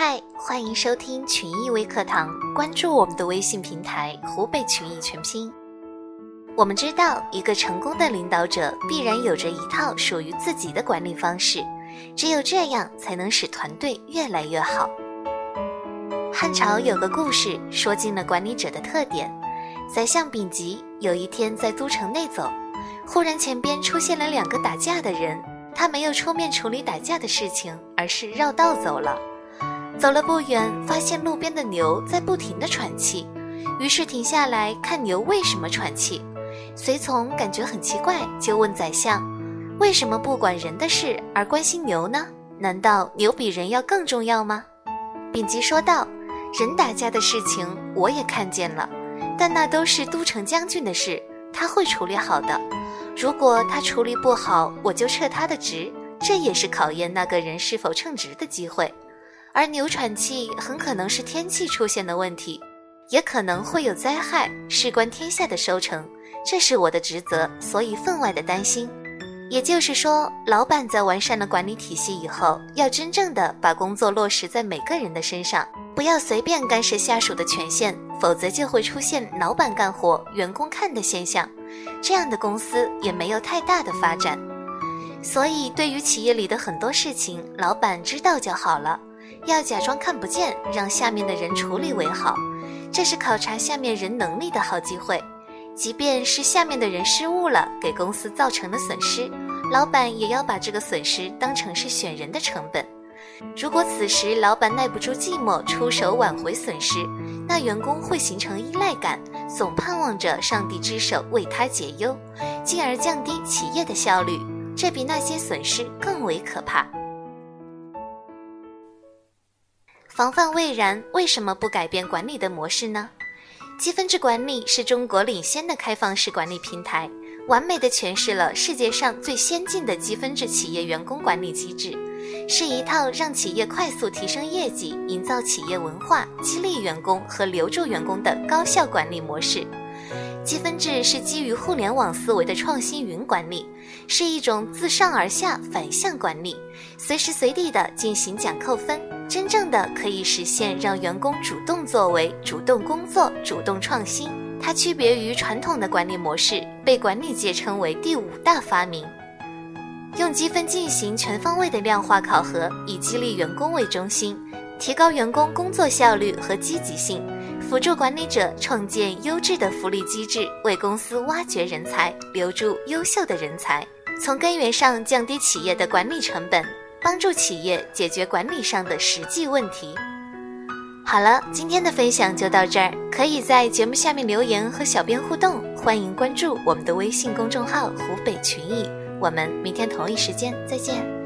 嗨，欢迎收听群益微课堂，关注我们的微信平台“湖北群益全拼”。我们知道，一个成功的领导者必然有着一套属于自己的管理方式，只有这样才能使团队越来越好。汉朝有个故事，说尽了管理者的特点。宰相丙吉有一天在都城内走，忽然前边出现了两个打架的人，他没有出面处理打架的事情，而是绕道走了。走了不远，发现路边的牛在不停地喘气，于是停下来看牛为什么喘气。随从感觉很奇怪，就问宰相：“为什么不管人的事而关心牛呢？难道牛比人要更重要吗？”丙吉说道：“人打架的事情我也看见了，但那都是都城将军的事，他会处理好的。如果他处理不好，我就撤他的职，这也是考验那个人是否称职的机会。”而牛喘气很可能是天气出现的问题，也可能会有灾害，事关天下的收成，这是我的职责，所以分外的担心。也就是说，老板在完善了管理体系以后，要真正的把工作落实在每个人的身上，不要随便干涉下属的权限，否则就会出现老板干活，员工看的现象，这样的公司也没有太大的发展。所以，对于企业里的很多事情，老板知道就好了。要假装看不见，让下面的人处理为好，这是考察下面人能力的好机会。即便是下面的人失误了，给公司造成了损失，老板也要把这个损失当成是选人的成本。如果此时老板耐不住寂寞，出手挽回损失，那员工会形成依赖感，总盼望着上帝之手为他解忧，进而降低企业的效率。这比那些损失更为可怕。防范未然，为什么不改变管理的模式呢？积分制管理是中国领先的开放式管理平台，完美的诠释了世界上最先进的积分制企业员工管理机制，是一套让企业快速提升业绩、营造企业文化、激励员工和留住员工的高效管理模式。积分制是基于互联网思维的创新云管理，是一种自上而下反向管理，随时随地的进行奖扣分。真正的可以实现让员工主动作为、主动工作、主动创新。它区别于传统的管理模式，被管理界称为第五大发明。用积分进行全方位的量化考核，以激励员工为中心，提高员工工作效率和积极性，辅助管理者创建优质的福利机制，为公司挖掘人才，留住优秀的人才，从根源上降低企业的管理成本。帮助企业解决管理上的实际问题。好了，今天的分享就到这儿，可以在节目下面留言和小编互动，欢迎关注我们的微信公众号“湖北群益”，我们明天同一时间再见。